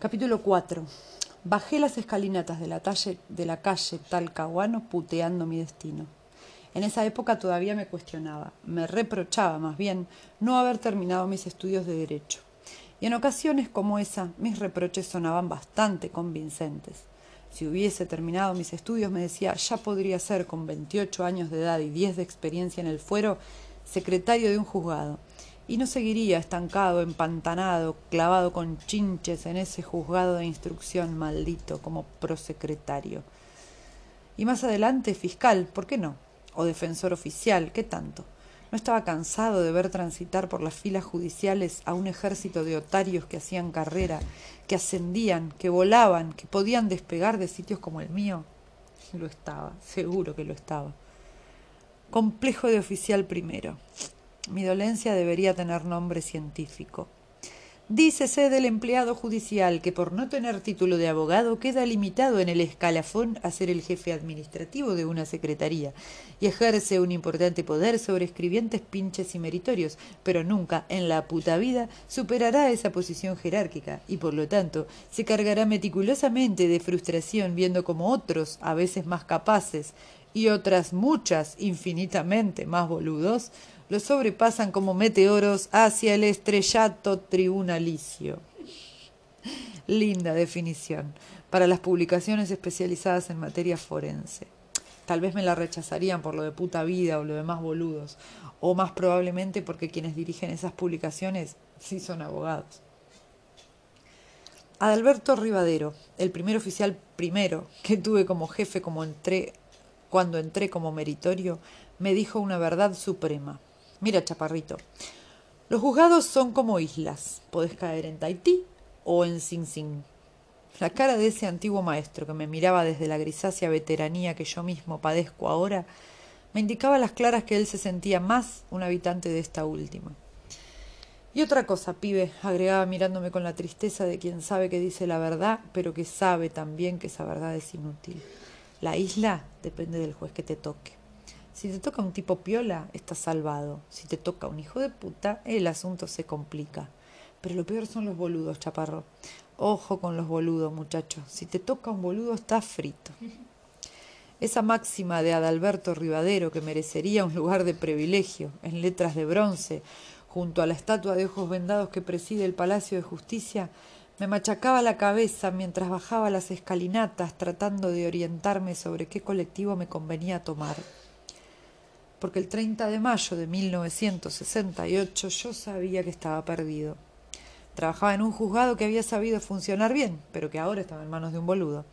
Capítulo 4. Bajé las escalinatas de la, talle, de la calle Talcahuano puteando mi destino. En esa época todavía me cuestionaba, me reprochaba más bien no haber terminado mis estudios de derecho. Y en ocasiones como esa mis reproches sonaban bastante convincentes. Si hubiese terminado mis estudios, me decía, ya podría ser, con 28 años de edad y 10 de experiencia en el fuero, secretario de un juzgado y no seguiría estancado, empantanado, clavado con chinches en ese juzgado de instrucción maldito como prosecretario. Y más adelante fiscal, ¿por qué no? O defensor oficial, ¿qué tanto? ¿No estaba cansado de ver transitar por las filas judiciales a un ejército de otarios que hacían carrera, que ascendían, que volaban, que podían despegar de sitios como el mío? Lo estaba, seguro que lo estaba. Complejo de oficial primero. Mi dolencia debería tener nombre científico. Dícese del empleado judicial que por no tener título de abogado queda limitado en el escalafón a ser el jefe administrativo de una secretaría y ejerce un importante poder sobre escribientes pinches y meritorios, pero nunca en la puta vida superará esa posición jerárquica y por lo tanto se cargará meticulosamente de frustración viendo como otros, a veces más capaces y otras muchas infinitamente más boludos, los sobrepasan como meteoros hacia el estrellato tribunalicio. Linda definición para las publicaciones especializadas en materia forense. Tal vez me la rechazarían por lo de puta vida o lo de más boludos, o más probablemente porque quienes dirigen esas publicaciones sí son abogados. Adalberto Rivadero, el primer oficial primero que tuve como jefe cuando entré como meritorio, me dijo una verdad suprema. Mira, chaparrito, los juzgados son como islas. Podés caer en Tahití o en Sing Sing. La cara de ese antiguo maestro que me miraba desde la grisácea veteranía que yo mismo padezco ahora me indicaba a las claras que él se sentía más un habitante de esta última. Y otra cosa, pibe, agregaba mirándome con la tristeza de quien sabe que dice la verdad, pero que sabe también que esa verdad es inútil. La isla depende del juez que te toque. Si te toca un tipo piola, estás salvado. Si te toca un hijo de puta, el asunto se complica. Pero lo peor son los boludos, chaparro. Ojo con los boludos, muchachos. Si te toca un boludo, estás frito. Esa máxima de Adalberto Rivadero, que merecería un lugar de privilegio, en letras de bronce, junto a la estatua de ojos vendados que preside el Palacio de Justicia, me machacaba la cabeza mientras bajaba las escalinatas tratando de orientarme sobre qué colectivo me convenía tomar porque el 30 de mayo de 1968 yo sabía que estaba perdido. Trabajaba en un juzgado que había sabido funcionar bien, pero que ahora estaba en manos de un boludo.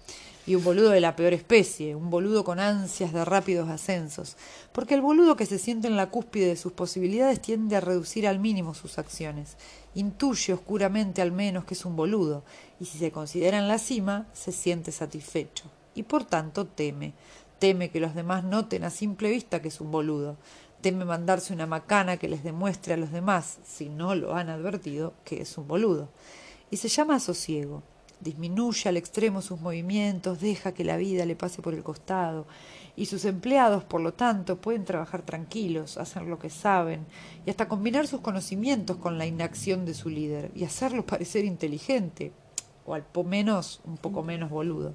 Y un boludo de la peor especie, un boludo con ansias de rápidos ascensos, porque el boludo que se siente en la cúspide de sus posibilidades tiende a reducir al mínimo sus acciones. Intuye oscuramente al menos que es un boludo, y si se considera en la cima, se siente satisfecho, y por tanto teme, Teme que los demás noten a simple vista que es un boludo. Teme mandarse una macana que les demuestre a los demás, si no lo han advertido, que es un boludo. Y se llama sosiego. Disminuye al extremo sus movimientos, deja que la vida le pase por el costado. Y sus empleados, por lo tanto, pueden trabajar tranquilos, hacer lo que saben, y hasta combinar sus conocimientos con la inacción de su líder, y hacerlo parecer inteligente, o al menos un poco menos boludo.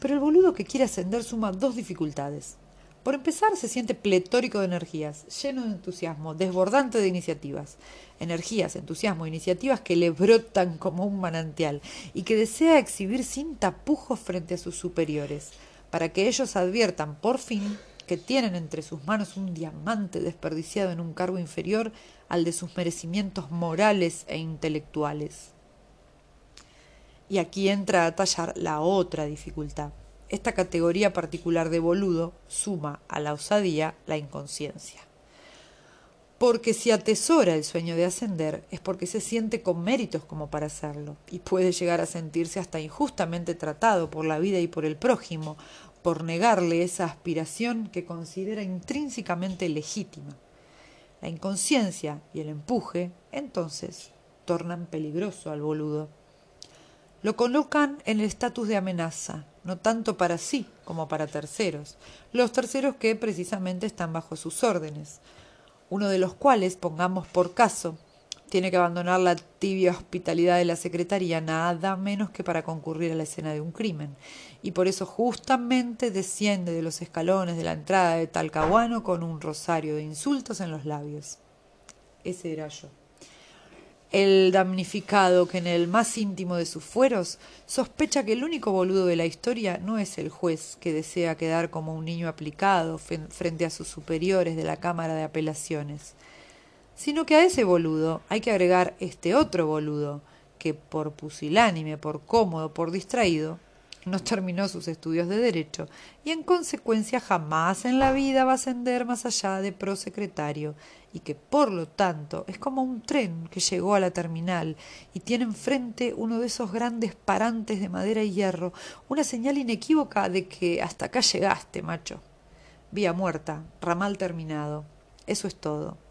Pero el boludo que quiere ascender suma dos dificultades. Por empezar, se siente pletórico de energías, lleno de entusiasmo, desbordante de iniciativas. Energías, entusiasmo, iniciativas que le brotan como un manantial y que desea exhibir sin tapujos frente a sus superiores, para que ellos adviertan, por fin, que tienen entre sus manos un diamante desperdiciado en un cargo inferior al de sus merecimientos morales e intelectuales. Y aquí entra a tallar la otra dificultad. Esta categoría particular de boludo suma a la osadía la inconsciencia. Porque si atesora el sueño de ascender es porque se siente con méritos como para hacerlo y puede llegar a sentirse hasta injustamente tratado por la vida y por el prójimo por negarle esa aspiración que considera intrínsecamente legítima. La inconsciencia y el empuje, entonces, tornan peligroso al boludo lo colocan en el estatus de amenaza, no tanto para sí como para terceros, los terceros que precisamente están bajo sus órdenes, uno de los cuales, pongamos por caso, tiene que abandonar la tibia hospitalidad de la secretaría nada menos que para concurrir a la escena de un crimen. Y por eso justamente desciende de los escalones de la entrada de Talcahuano con un rosario de insultos en los labios. Ese era yo. El damnificado que en el más íntimo de sus fueros sospecha que el único boludo de la historia no es el juez que desea quedar como un niño aplicado frente a sus superiores de la Cámara de Apelaciones, sino que a ese boludo hay que agregar este otro boludo, que por pusilánime, por cómodo, por distraído, no terminó sus estudios de derecho y en consecuencia jamás en la vida va a ascender más allá de prosecretario y que por lo tanto es como un tren que llegó a la terminal y tiene enfrente uno de esos grandes parantes de madera y hierro, una señal inequívoca de que hasta acá llegaste, macho. Vía muerta, ramal terminado. Eso es todo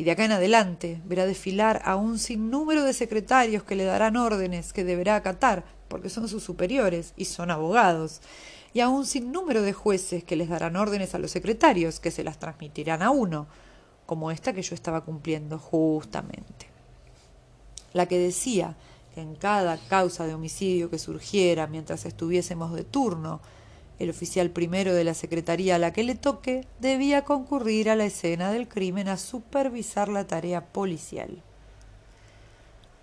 y de acá en adelante verá desfilar a un sinnúmero de secretarios que le darán órdenes que deberá acatar, porque son sus superiores y son abogados, y a un sinnúmero de jueces que les darán órdenes a los secretarios, que se las transmitirán a uno, como esta que yo estaba cumpliendo justamente. La que decía que en cada causa de homicidio que surgiera mientras estuviésemos de turno, el oficial primero de la secretaría a la que le toque debía concurrir a la escena del crimen a supervisar la tarea policial.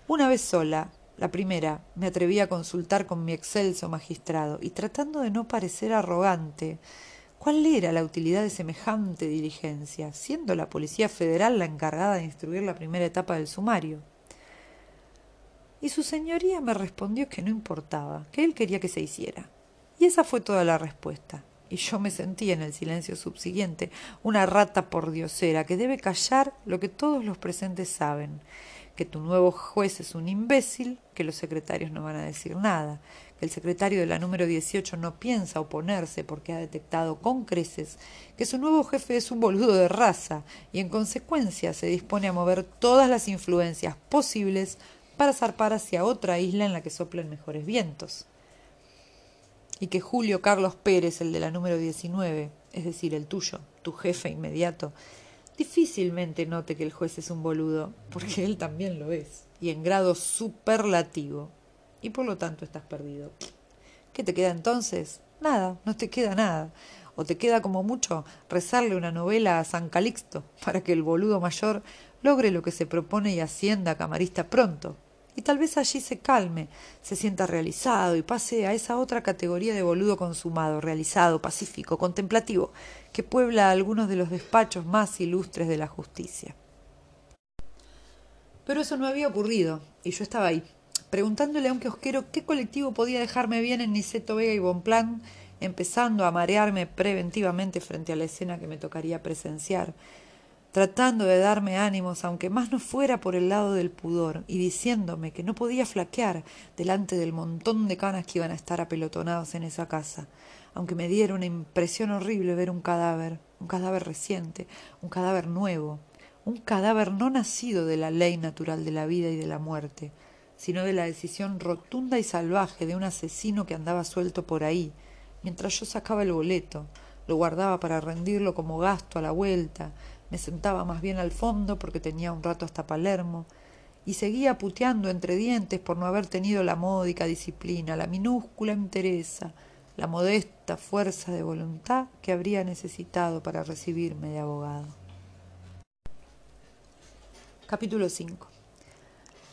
Una vez sola, la primera, me atreví a consultar con mi excelso magistrado y tratando de no parecer arrogante, ¿cuál era la utilidad de semejante diligencia, siendo la Policía Federal la encargada de instruir la primera etapa del sumario? Y su señoría me respondió que no importaba, que él quería que se hiciera. Y esa fue toda la respuesta. Y yo me sentí en el silencio subsiguiente una rata por diosera que debe callar lo que todos los presentes saben, que tu nuevo juez es un imbécil, que los secretarios no van a decir nada, que el secretario de la número 18 no piensa oponerse porque ha detectado con creces que su nuevo jefe es un boludo de raza y en consecuencia se dispone a mover todas las influencias posibles para zarpar hacia otra isla en la que soplen mejores vientos y que Julio Carlos Pérez, el de la número 19, es decir, el tuyo, tu jefe inmediato, difícilmente note que el juez es un boludo, porque él también lo es, y en grado superlativo, y por lo tanto estás perdido. ¿Qué te queda entonces? Nada, no te queda nada. O te queda como mucho rezarle una novela a San Calixto para que el boludo mayor logre lo que se propone y ascienda a camarista pronto, y tal vez allí se calme, se sienta realizado y pase a esa otra categoría de boludo consumado, realizado, pacífico, contemplativo, que puebla algunos de los despachos más ilustres de la justicia. Pero eso no había ocurrido, y yo estaba ahí, preguntándole a un kiosquero qué colectivo podía dejarme bien en Niceto Vega y Bonplan, empezando a marearme preventivamente frente a la escena que me tocaría presenciar, tratando de darme ánimos, aunque más no fuera por el lado del pudor, y diciéndome que no podía flaquear delante del montón de canas que iban a estar apelotonados en esa casa, aunque me diera una impresión horrible ver un cadáver, un cadáver reciente, un cadáver nuevo, un cadáver no nacido de la ley natural de la vida y de la muerte, sino de la decisión rotunda y salvaje de un asesino que andaba suelto por ahí, mientras yo sacaba el boleto, lo guardaba para rendirlo como gasto a la vuelta, me sentaba más bien al fondo porque tenía un rato hasta Palermo, y seguía puteando entre dientes por no haber tenido la módica disciplina, la minúscula entereza, la modesta fuerza de voluntad que habría necesitado para recibirme de abogado. Capítulo 5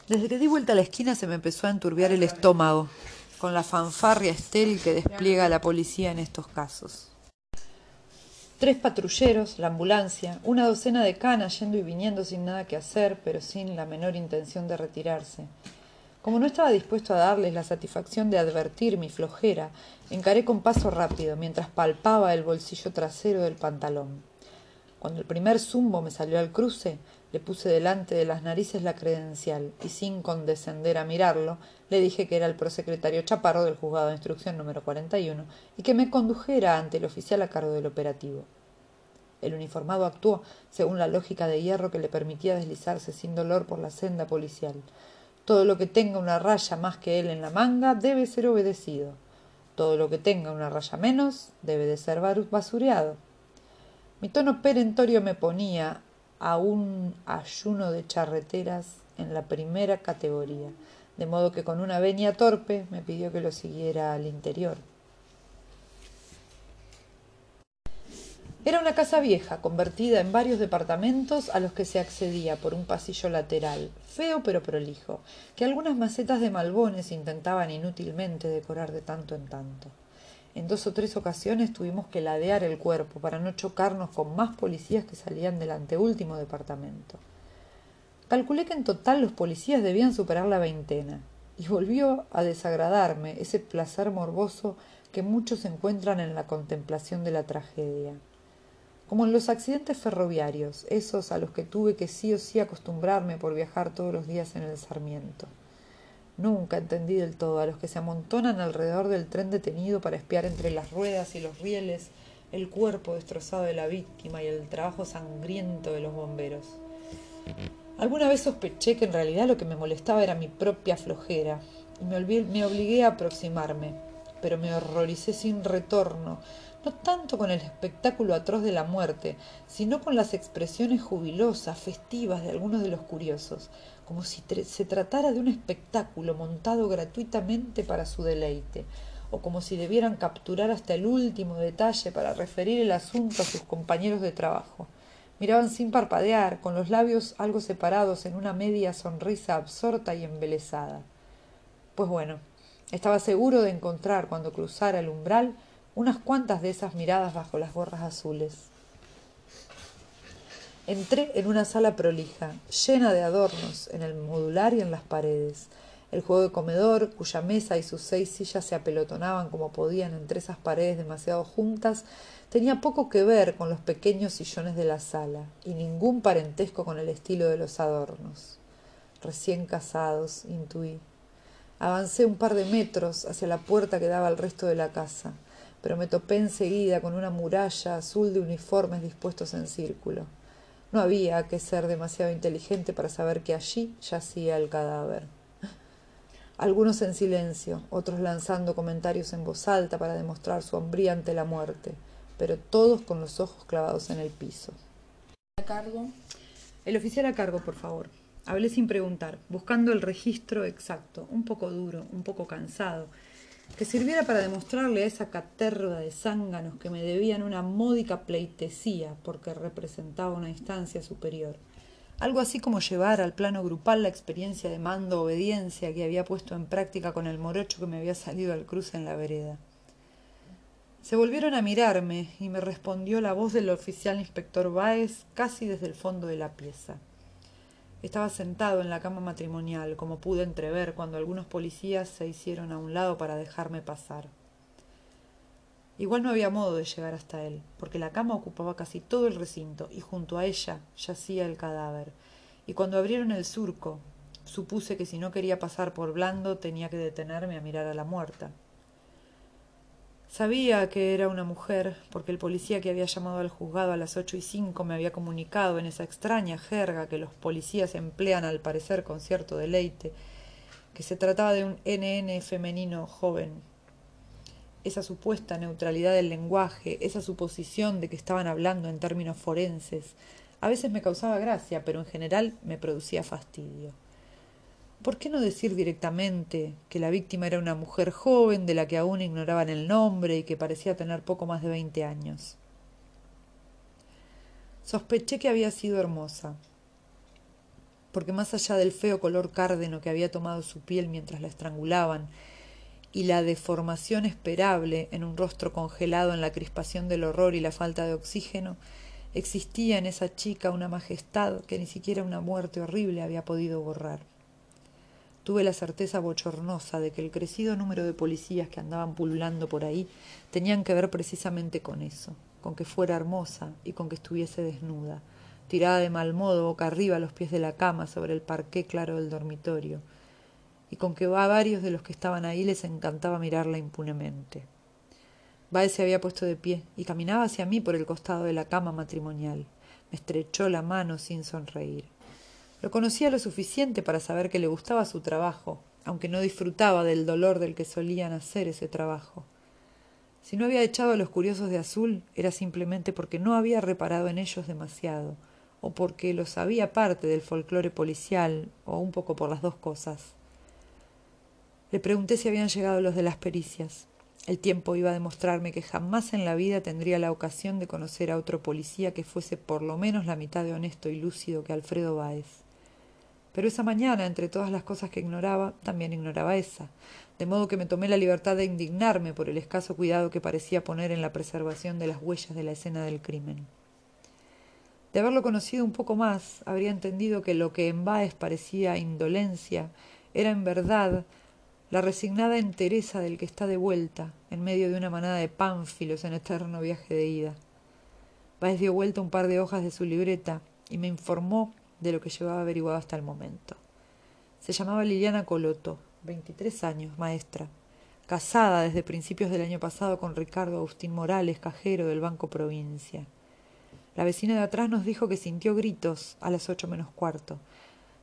Desde que di vuelta a la esquina se me empezó a enturbiar el estómago, con la fanfarria estéril que despliega la policía en estos casos. Tres patrulleros, la ambulancia, una docena de canas yendo y viniendo sin nada que hacer, pero sin la menor intención de retirarse. Como no estaba dispuesto a darles la satisfacción de advertir mi flojera, encaré con paso rápido mientras palpaba el bolsillo trasero del pantalón. Cuando el primer zumbo me salió al cruce, le puse delante de las narices la credencial y sin condescender a mirarlo, le dije que era el prosecretario Chaparro del juzgado de instrucción número 41 y que me condujera ante el oficial a cargo del operativo. El uniformado actuó según la lógica de hierro que le permitía deslizarse sin dolor por la senda policial. Todo lo que tenga una raya más que él en la manga debe ser obedecido. Todo lo que tenga una raya menos debe de ser basureado. Mi tono perentorio me ponía a un ayuno de charreteras en la primera categoría, de modo que con una venia torpe me pidió que lo siguiera al interior. Era una casa vieja, convertida en varios departamentos a los que se accedía por un pasillo lateral, feo pero prolijo, que algunas macetas de malbones intentaban inútilmente decorar de tanto en tanto. En dos o tres ocasiones tuvimos que ladear el cuerpo para no chocarnos con más policías que salían del anteúltimo departamento. Calculé que en total los policías debían superar la veintena, y volvió a desagradarme ese placer morboso que muchos encuentran en la contemplación de la tragedia como en los accidentes ferroviarios, esos a los que tuve que sí o sí acostumbrarme por viajar todos los días en el Sarmiento. Nunca entendí del todo a los que se amontonan alrededor del tren detenido para espiar entre las ruedas y los rieles el cuerpo destrozado de la víctima y el trabajo sangriento de los bomberos. Alguna vez sospeché que en realidad lo que me molestaba era mi propia flojera y me, me obligué a aproximarme, pero me horroricé sin retorno no tanto con el espectáculo atroz de la muerte, sino con las expresiones jubilosas, festivas de algunos de los curiosos, como si se tratara de un espectáculo montado gratuitamente para su deleite, o como si debieran capturar hasta el último detalle para referir el asunto a sus compañeros de trabajo. Miraban sin parpadear, con los labios algo separados en una media sonrisa absorta y embelesada. Pues bueno, estaba seguro de encontrar cuando cruzara el umbral unas cuantas de esas miradas bajo las gorras azules. Entré en una sala prolija, llena de adornos en el modular y en las paredes. El juego de comedor, cuya mesa y sus seis sillas se apelotonaban como podían entre esas paredes demasiado juntas, tenía poco que ver con los pequeños sillones de la sala y ningún parentesco con el estilo de los adornos. Recién casados, intuí. Avancé un par de metros hacia la puerta que daba al resto de la casa pero me topé enseguida con una muralla azul de uniformes dispuestos en círculo. No había que ser demasiado inteligente para saber que allí yacía el cadáver. Algunos en silencio, otros lanzando comentarios en voz alta para demostrar su hombría ante la muerte, pero todos con los ojos clavados en el piso. ¿A cargo? El oficial a cargo, por favor. Hablé sin preguntar, buscando el registro exacto, un poco duro, un poco cansado, que sirviera para demostrarle a esa caterva de zánganos que me debían una módica pleitesía porque representaba una instancia superior. Algo así como llevar al plano grupal la experiencia de mando obediencia que había puesto en práctica con el morocho que me había salido al cruce en la vereda. Se volvieron a mirarme y me respondió la voz del oficial inspector Báez casi desde el fondo de la pieza. Estaba sentado en la cama matrimonial, como pude entrever cuando algunos policías se hicieron a un lado para dejarme pasar. Igual no había modo de llegar hasta él, porque la cama ocupaba casi todo el recinto y junto a ella yacía el cadáver. Y cuando abrieron el surco, supuse que si no quería pasar por blando tenía que detenerme a mirar a la muerta. Sabía que era una mujer, porque el policía que había llamado al juzgado a las ocho y cinco me había comunicado en esa extraña jerga que los policías emplean al parecer con cierto deleite, que se trataba de un NN femenino joven. Esa supuesta neutralidad del lenguaje, esa suposición de que estaban hablando en términos forenses, a veces me causaba gracia, pero en general me producía fastidio. ¿Por qué no decir directamente que la víctima era una mujer joven de la que aún ignoraban el nombre y que parecía tener poco más de veinte años? Sospeché que había sido hermosa, porque más allá del feo color cárdeno que había tomado su piel mientras la estrangulaban, y la deformación esperable en un rostro congelado en la crispación del horror y la falta de oxígeno, existía en esa chica una majestad que ni siquiera una muerte horrible había podido borrar. Tuve la certeza bochornosa de que el crecido número de policías que andaban pululando por ahí tenían que ver precisamente con eso, con que fuera hermosa y con que estuviese desnuda, tirada de mal modo boca arriba a los pies de la cama sobre el parqué claro del dormitorio, y con que a varios de los que estaban ahí les encantaba mirarla impunemente. Baez se había puesto de pie y caminaba hacia mí por el costado de la cama matrimonial. Me estrechó la mano sin sonreír. Lo conocía lo suficiente para saber que le gustaba su trabajo, aunque no disfrutaba del dolor del que solían hacer ese trabajo. Si no había echado a los curiosos de azul, era simplemente porque no había reparado en ellos demasiado, o porque lo sabía parte del folclore policial, o un poco por las dos cosas. Le pregunté si habían llegado los de las pericias. El tiempo iba a demostrarme que jamás en la vida tendría la ocasión de conocer a otro policía que fuese por lo menos la mitad de honesto y lúcido que Alfredo Báez. Pero esa mañana, entre todas las cosas que ignoraba, también ignoraba esa, de modo que me tomé la libertad de indignarme por el escaso cuidado que parecía poner en la preservación de las huellas de la escena del crimen. De haberlo conocido un poco más, habría entendido que lo que en Báez parecía indolencia era en verdad la resignada entereza del que está de vuelta en medio de una manada de pánfilos en eterno viaje de ida. Báez dio vuelta un par de hojas de su libreta y me informó de lo que llevaba averiguado hasta el momento. Se llamaba Liliana Coloto, veintitrés años, maestra, casada desde principios del año pasado con Ricardo Agustín Morales, cajero del Banco Provincia. La vecina de atrás nos dijo que sintió gritos a las ocho menos cuarto.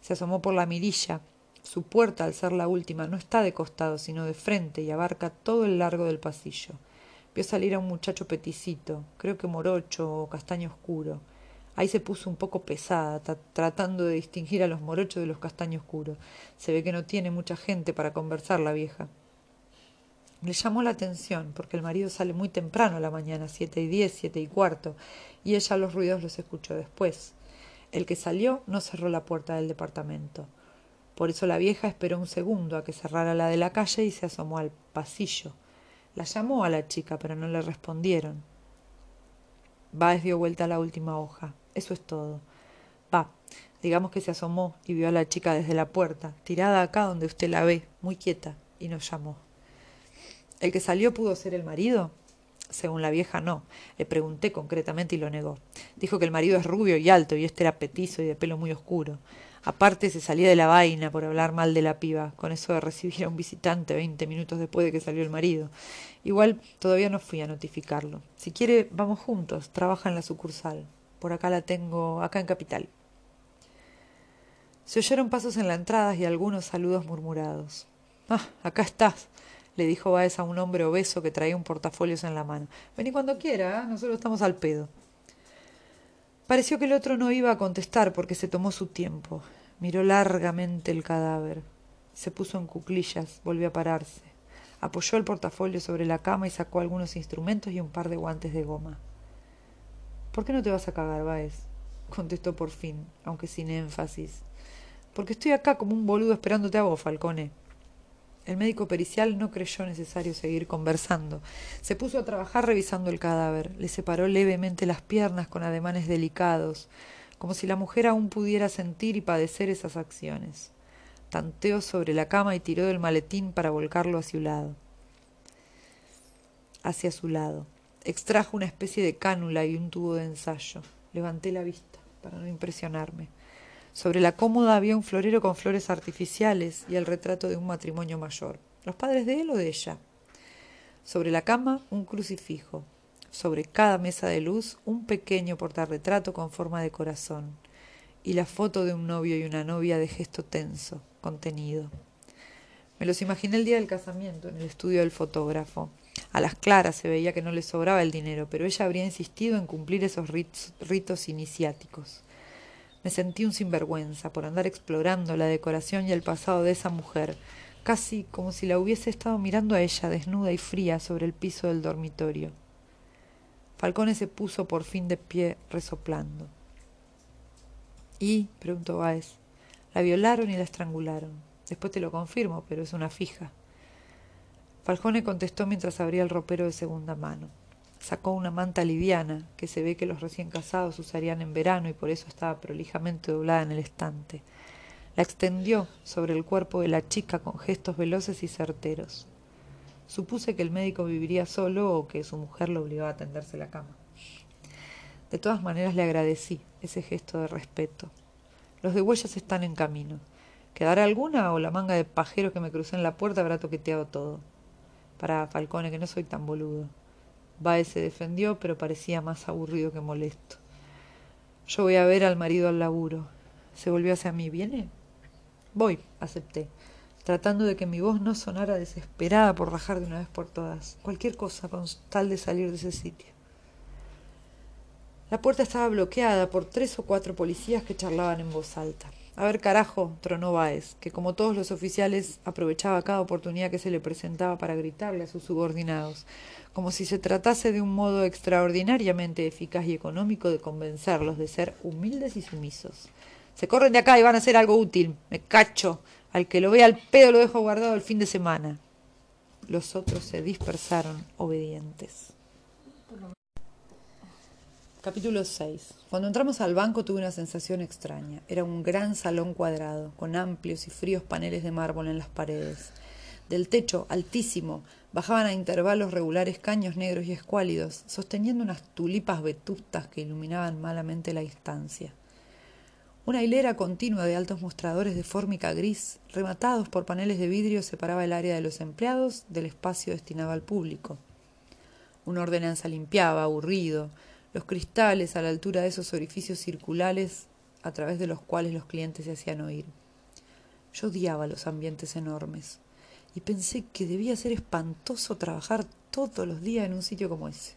Se asomó por la mirilla. Su puerta, al ser la última, no está de costado, sino de frente y abarca todo el largo del pasillo. Vio salir a un muchacho peticito, creo que morocho o castaño oscuro. Ahí se puso un poco pesada, tratando de distinguir a los morochos de los castaños oscuros. Se ve que no tiene mucha gente para conversar la vieja. Le llamó la atención porque el marido sale muy temprano a la mañana, siete y diez, siete y cuarto, y ella los ruidos los escuchó después. El que salió no cerró la puerta del departamento. Por eso la vieja esperó un segundo a que cerrara la de la calle y se asomó al pasillo. La llamó a la chica, pero no le respondieron. Baez dio vuelta a la última hoja. Eso es todo. Va, digamos que se asomó y vio a la chica desde la puerta, tirada acá donde usted la ve, muy quieta, y nos llamó. ¿El que salió pudo ser el marido? Según la vieja, no. Le pregunté concretamente y lo negó. Dijo que el marido es rubio y alto y este era petizo y de pelo muy oscuro. Aparte se salía de la vaina por hablar mal de la piba, con eso de recibir a un visitante veinte minutos después de que salió el marido. Igual todavía no fui a notificarlo. Si quiere, vamos juntos. Trabaja en la sucursal. Por acá la tengo, acá en Capital. Se oyeron pasos en la entrada y algunos saludos murmurados. Ah, acá estás, le dijo Baez a un hombre obeso que traía un portafolios en la mano. Vení cuando quiera, ¿eh? nosotros estamos al pedo. Pareció que el otro no iba a contestar porque se tomó su tiempo. Miró largamente el cadáver. Se puso en cuclillas, volvió a pararse. Apoyó el portafolio sobre la cama y sacó algunos instrumentos y un par de guantes de goma. ¿Por qué no te vas a cagar, Baez? contestó por fin, aunque sin énfasis. Porque estoy acá como un boludo esperándote a vos, Falcone. El médico pericial no creyó necesario seguir conversando. Se puso a trabajar revisando el cadáver. Le separó levemente las piernas con ademanes delicados, como si la mujer aún pudiera sentir y padecer esas acciones. Tanteó sobre la cama y tiró del maletín para volcarlo hacia su lado. Hacia su lado. Extrajo una especie de cánula y un tubo de ensayo. Levanté la vista para no impresionarme. Sobre la cómoda había un florero con flores artificiales y el retrato de un matrimonio mayor. ¿Los padres de él o de ella? Sobre la cama, un crucifijo. Sobre cada mesa de luz, un pequeño portarretrato con forma de corazón. Y la foto de un novio y una novia de gesto tenso, contenido. Me los imaginé el día del casamiento, en el estudio del fotógrafo. A las claras se veía que no le sobraba el dinero, pero ella habría insistido en cumplir esos ritos iniciáticos. Me sentí un sinvergüenza por andar explorando la decoración y el pasado de esa mujer, casi como si la hubiese estado mirando a ella desnuda y fría sobre el piso del dormitorio. Falcone se puso por fin de pie resoplando. ¿Y? preguntó Baez. La violaron y la estrangularon. Después te lo confirmo, pero es una fija. Falcone contestó mientras abría el ropero de segunda mano. Sacó una manta liviana, que se ve que los recién casados usarían en verano y por eso estaba prolijamente doblada en el estante. La extendió sobre el cuerpo de la chica con gestos veloces y certeros. Supuse que el médico viviría solo o que su mujer lo obligaba a tenderse la cama. De todas maneras le agradecí ese gesto de respeto. Los de huellas están en camino. ¿Quedará alguna o la manga de pajero que me crucé en la puerta habrá toqueteado todo? Para Falcone, que no soy tan boludo. Baez se defendió, pero parecía más aburrido que molesto. Yo voy a ver al marido al laburo. Se volvió hacia mí. ¿Viene? Voy, acepté, tratando de que mi voz no sonara desesperada por rajar de una vez por todas. Cualquier cosa con tal de salir de ese sitio. La puerta estaba bloqueada por tres o cuatro policías que charlaban en voz alta. A ver, carajo, tronó Báez, que como todos los oficiales aprovechaba cada oportunidad que se le presentaba para gritarle a sus subordinados, como si se tratase de un modo extraordinariamente eficaz y económico de convencerlos de ser humildes y sumisos. Se corren de acá y van a hacer algo útil. Me cacho. Al que lo vea al pedo lo dejo guardado el fin de semana. Los otros se dispersaron obedientes. Capítulo 6. Cuando entramos al banco tuve una sensación extraña. Era un gran salón cuadrado, con amplios y fríos paneles de mármol en las paredes. Del techo, altísimo, bajaban a intervalos regulares caños negros y escuálidos, sosteniendo unas tulipas vetustas que iluminaban malamente la instancia. Una hilera continua de altos mostradores de fórmica gris, rematados por paneles de vidrio, separaba el área de los empleados del espacio destinado al público. Una ordenanza limpiaba, aburrido, los cristales a la altura de esos orificios circulares a través de los cuales los clientes se hacían oír. Yo odiaba los ambientes enormes y pensé que debía ser espantoso trabajar todos los días en un sitio como ese.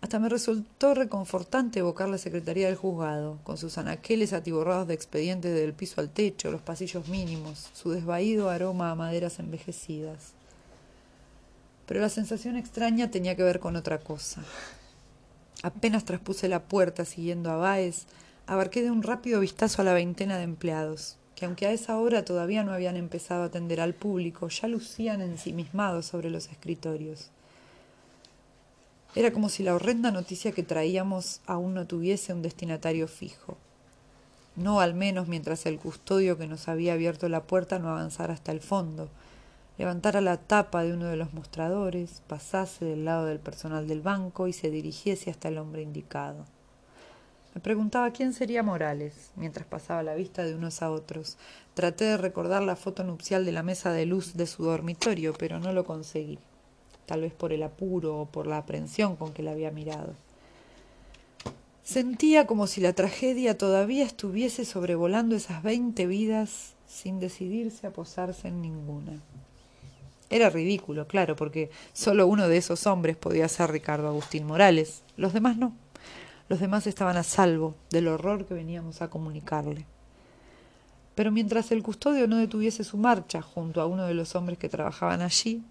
Hasta me resultó reconfortante evocar la secretaría del juzgado, con sus anaqueles atiborrados de expedientes del piso al techo, los pasillos mínimos, su desvaído aroma a maderas envejecidas. Pero la sensación extraña tenía que ver con otra cosa. Apenas traspuse la puerta siguiendo a Báez, abarqué de un rápido vistazo a la veintena de empleados, que aunque a esa hora todavía no habían empezado a atender al público, ya lucían ensimismados sobre los escritorios. Era como si la horrenda noticia que traíamos aún no tuviese un destinatario fijo. No al menos mientras el custodio que nos había abierto la puerta no avanzara hasta el fondo, levantara la tapa de uno de los mostradores, pasase del lado del personal del banco y se dirigiese hasta el hombre indicado. Me preguntaba quién sería Morales, mientras pasaba la vista de unos a otros. Traté de recordar la foto nupcial de la mesa de luz de su dormitorio, pero no lo conseguí, tal vez por el apuro o por la aprensión con que la había mirado. Sentía como si la tragedia todavía estuviese sobrevolando esas veinte vidas sin decidirse a posarse en ninguna. Era ridículo, claro, porque solo uno de esos hombres podía ser Ricardo Agustín Morales. Los demás no. Los demás estaban a salvo del horror que veníamos a comunicarle. Pero mientras el custodio no detuviese su marcha junto a uno de los hombres que trabajaban allí,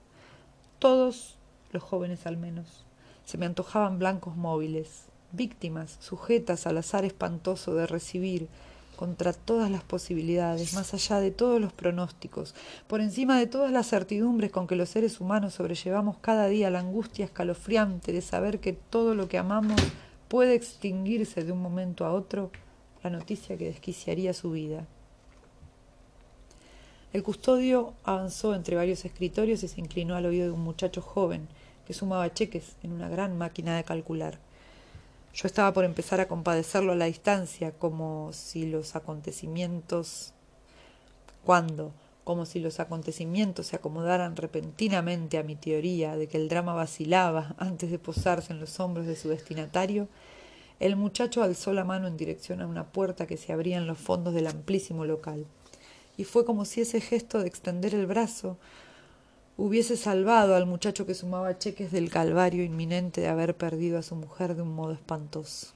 todos, los jóvenes al menos, se me antojaban blancos móviles, víctimas sujetas al azar espantoso de recibir, contra todas las posibilidades, más allá de todos los pronósticos, por encima de todas las certidumbres con que los seres humanos sobrellevamos cada día la angustia escalofriante de saber que todo lo que amamos puede extinguirse de un momento a otro, la noticia que desquiciaría su vida. El custodio avanzó entre varios escritorios y se inclinó al oído de un muchacho joven que sumaba cheques en una gran máquina de calcular. Yo estaba por empezar a compadecerlo a la distancia, como si los acontecimientos... ¿Cuándo? Como si los acontecimientos se acomodaran repentinamente a mi teoría de que el drama vacilaba antes de posarse en los hombros de su destinatario, el muchacho alzó la mano en dirección a una puerta que se abría en los fondos del amplísimo local. Y fue como si ese gesto de extender el brazo hubiese salvado al muchacho que sumaba cheques del calvario inminente de haber perdido a su mujer de un modo espantoso.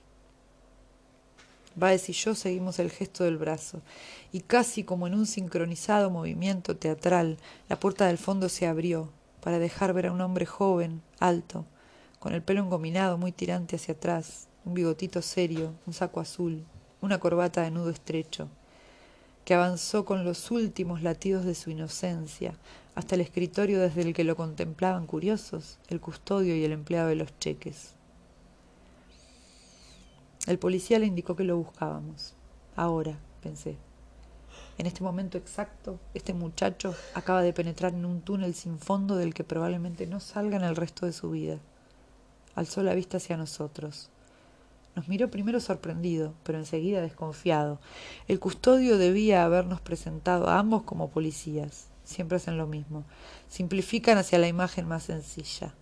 Baez y yo seguimos el gesto del brazo, y casi como en un sincronizado movimiento teatral, la puerta del fondo se abrió para dejar ver a un hombre joven, alto, con el pelo engominado muy tirante hacia atrás, un bigotito serio, un saco azul, una corbata de nudo estrecho, que avanzó con los últimos latidos de su inocencia, hasta el escritorio desde el que lo contemplaban curiosos el custodio y el empleado de los cheques. El policía le indicó que lo buscábamos. Ahora, pensé. En este momento exacto, este muchacho acaba de penetrar en un túnel sin fondo del que probablemente no salga en el resto de su vida. Alzó la vista hacia nosotros. Nos miró primero sorprendido, pero enseguida desconfiado. El custodio debía habernos presentado a ambos como policías siempre hacen lo mismo. Simplifican hacia la imagen más sencilla.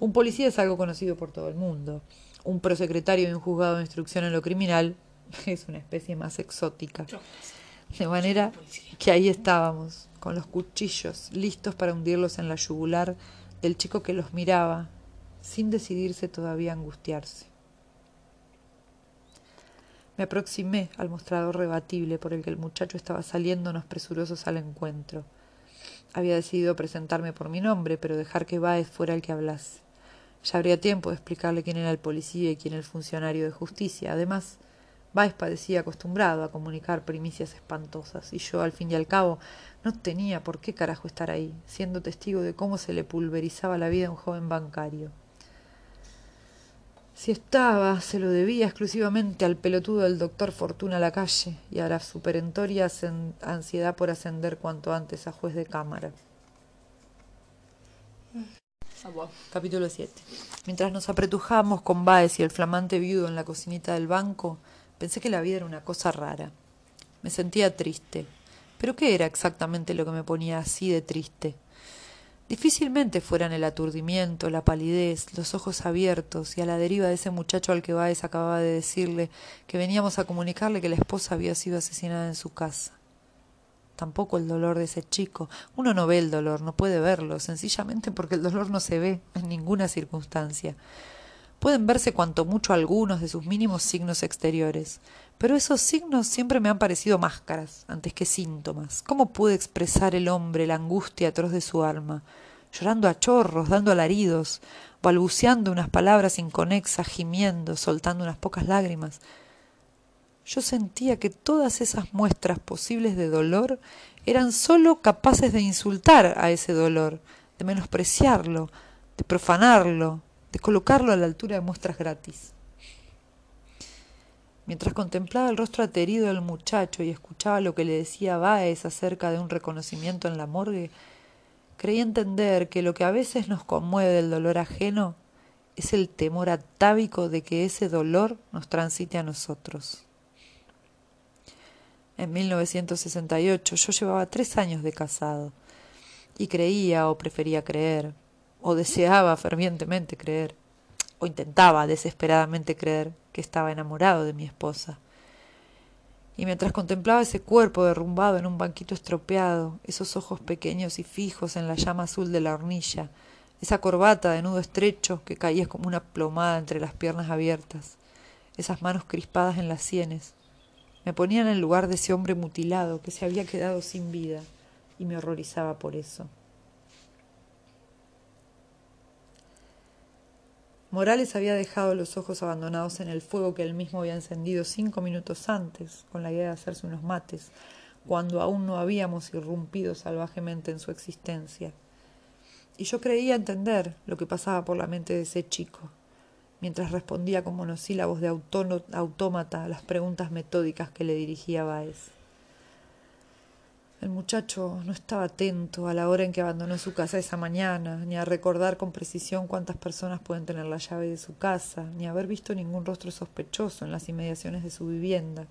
Un policía es algo conocido por todo el mundo. Un prosecretario de un juzgado de instrucción en lo criminal es una especie más exótica. De manera que ahí estábamos, con los cuchillos listos para hundirlos en la yugular del chico que los miraba, sin decidirse todavía a angustiarse. Me aproximé al mostrador rebatible por el que el muchacho estaba saliéndonos presurosos al encuentro. Había decidido presentarme por mi nombre, pero dejar que Báez fuera el que hablase. Ya habría tiempo de explicarle quién era el policía y quién el funcionario de justicia. Además, Báez parecía acostumbrado a comunicar primicias espantosas, y yo, al fin y al cabo, no tenía por qué carajo estar ahí, siendo testigo de cómo se le pulverizaba la vida a un joven bancario. Si estaba, se lo debía exclusivamente al pelotudo del doctor Fortuna Lacalle y a la superentoria ansiedad por ascender cuanto antes a juez de cámara. Capítulo 7. Mientras nos apretujamos con Baez y el flamante viudo en la cocinita del banco, pensé que la vida era una cosa rara. Me sentía triste. ¿Pero qué era exactamente lo que me ponía así de triste? Difícilmente fueran el aturdimiento, la palidez, los ojos abiertos y a la deriva de ese muchacho al que Baez acababa de decirle que veníamos a comunicarle que la esposa había sido asesinada en su casa. Tampoco el dolor de ese chico. Uno no ve el dolor, no puede verlo, sencillamente porque el dolor no se ve en ninguna circunstancia. Pueden verse cuanto mucho algunos de sus mínimos signos exteriores, pero esos signos siempre me han parecido máscaras antes que síntomas. ¿Cómo puede expresar el hombre la angustia atroz de su alma? Llorando a chorros, dando alaridos, balbuceando unas palabras inconexas, gimiendo, soltando unas pocas lágrimas. Yo sentía que todas esas muestras posibles de dolor eran sólo capaces de insultar a ese dolor, de menospreciarlo, de profanarlo, de colocarlo a la altura de muestras gratis. Mientras contemplaba el rostro aterido del muchacho y escuchaba lo que le decía Báez acerca de un reconocimiento en la morgue, creí entender que lo que a veces nos conmueve del dolor ajeno es el temor atávico de que ese dolor nos transite a nosotros. En 1968 yo llevaba tres años de casado y creía o prefería creer o deseaba fervientemente creer o intentaba desesperadamente creer que estaba enamorado de mi esposa. Y mientras contemplaba ese cuerpo derrumbado en un banquito estropeado, esos ojos pequeños y fijos en la llama azul de la hornilla, esa corbata de nudo estrecho que caía como una plomada entre las piernas abiertas, esas manos crispadas en las sienes, me ponía en el lugar de ese hombre mutilado que se había quedado sin vida y me horrorizaba por eso. Morales había dejado los ojos abandonados en el fuego que él mismo había encendido cinco minutos antes, con la idea de hacerse unos mates, cuando aún no habíamos irrumpido salvajemente en su existencia. Y yo creía entender lo que pasaba por la mente de ese chico, mientras respondía con monosílabos de autómata a las preguntas metódicas que le dirigía Baez. El muchacho no estaba atento a la hora en que abandonó su casa esa mañana, ni a recordar con precisión cuántas personas pueden tener la llave de su casa, ni a haber visto ningún rostro sospechoso en las inmediaciones de su vivienda.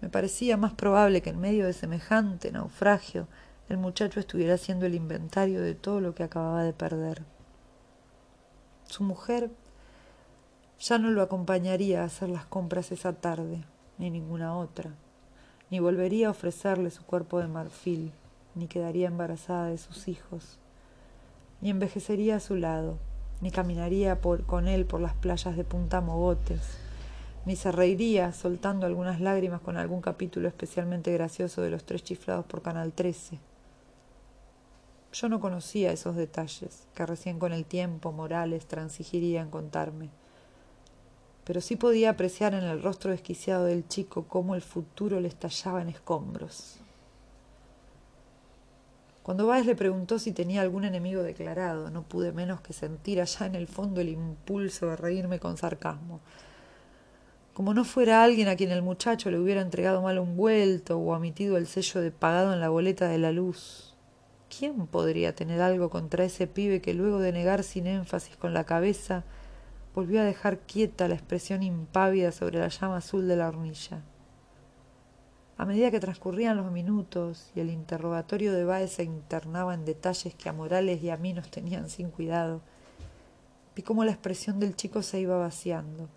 Me parecía más probable que en medio de semejante naufragio el muchacho estuviera haciendo el inventario de todo lo que acababa de perder. Su mujer ya no lo acompañaría a hacer las compras esa tarde, ni ninguna otra ni volvería a ofrecerle su cuerpo de marfil, ni quedaría embarazada de sus hijos, ni envejecería a su lado, ni caminaría con él por las playas de Punta Mogotes, ni se reiría soltando algunas lágrimas con algún capítulo especialmente gracioso de los tres chiflados por Canal 13. Yo no conocía esos detalles que recién con el tiempo Morales transigiría en contarme pero sí podía apreciar en el rostro desquiciado del chico cómo el futuro le estallaba en escombros. Cuando Báez le preguntó si tenía algún enemigo declarado, no pude menos que sentir allá en el fondo el impulso de reírme con sarcasmo. Como no fuera alguien a quien el muchacho le hubiera entregado mal un vuelto o omitido el sello de pagado en la boleta de la luz. ¿Quién podría tener algo contra ese pibe que luego de negar sin énfasis con la cabeza volvió a dejar quieta la expresión impávida sobre la llama azul de la hornilla. A medida que transcurrían los minutos y el interrogatorio de Baez se internaba en detalles que a Morales y a mí nos tenían sin cuidado, vi cómo la expresión del chico se iba vaciando.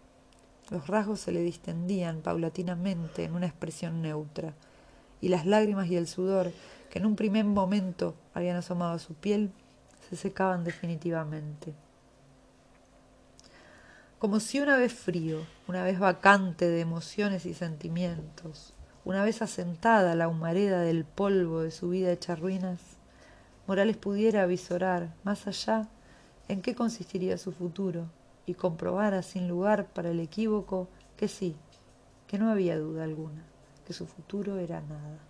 Los rasgos se le distendían paulatinamente en una expresión neutra, y las lágrimas y el sudor que en un primer momento habían asomado a su piel se secaban definitivamente. Como si una vez frío, una vez vacante de emociones y sentimientos, una vez asentada la humareda del polvo de su vida hecha ruinas, Morales pudiera avisorar más allá en qué consistiría su futuro y comprobara sin lugar para el equívoco que sí, que no había duda alguna, que su futuro era nada.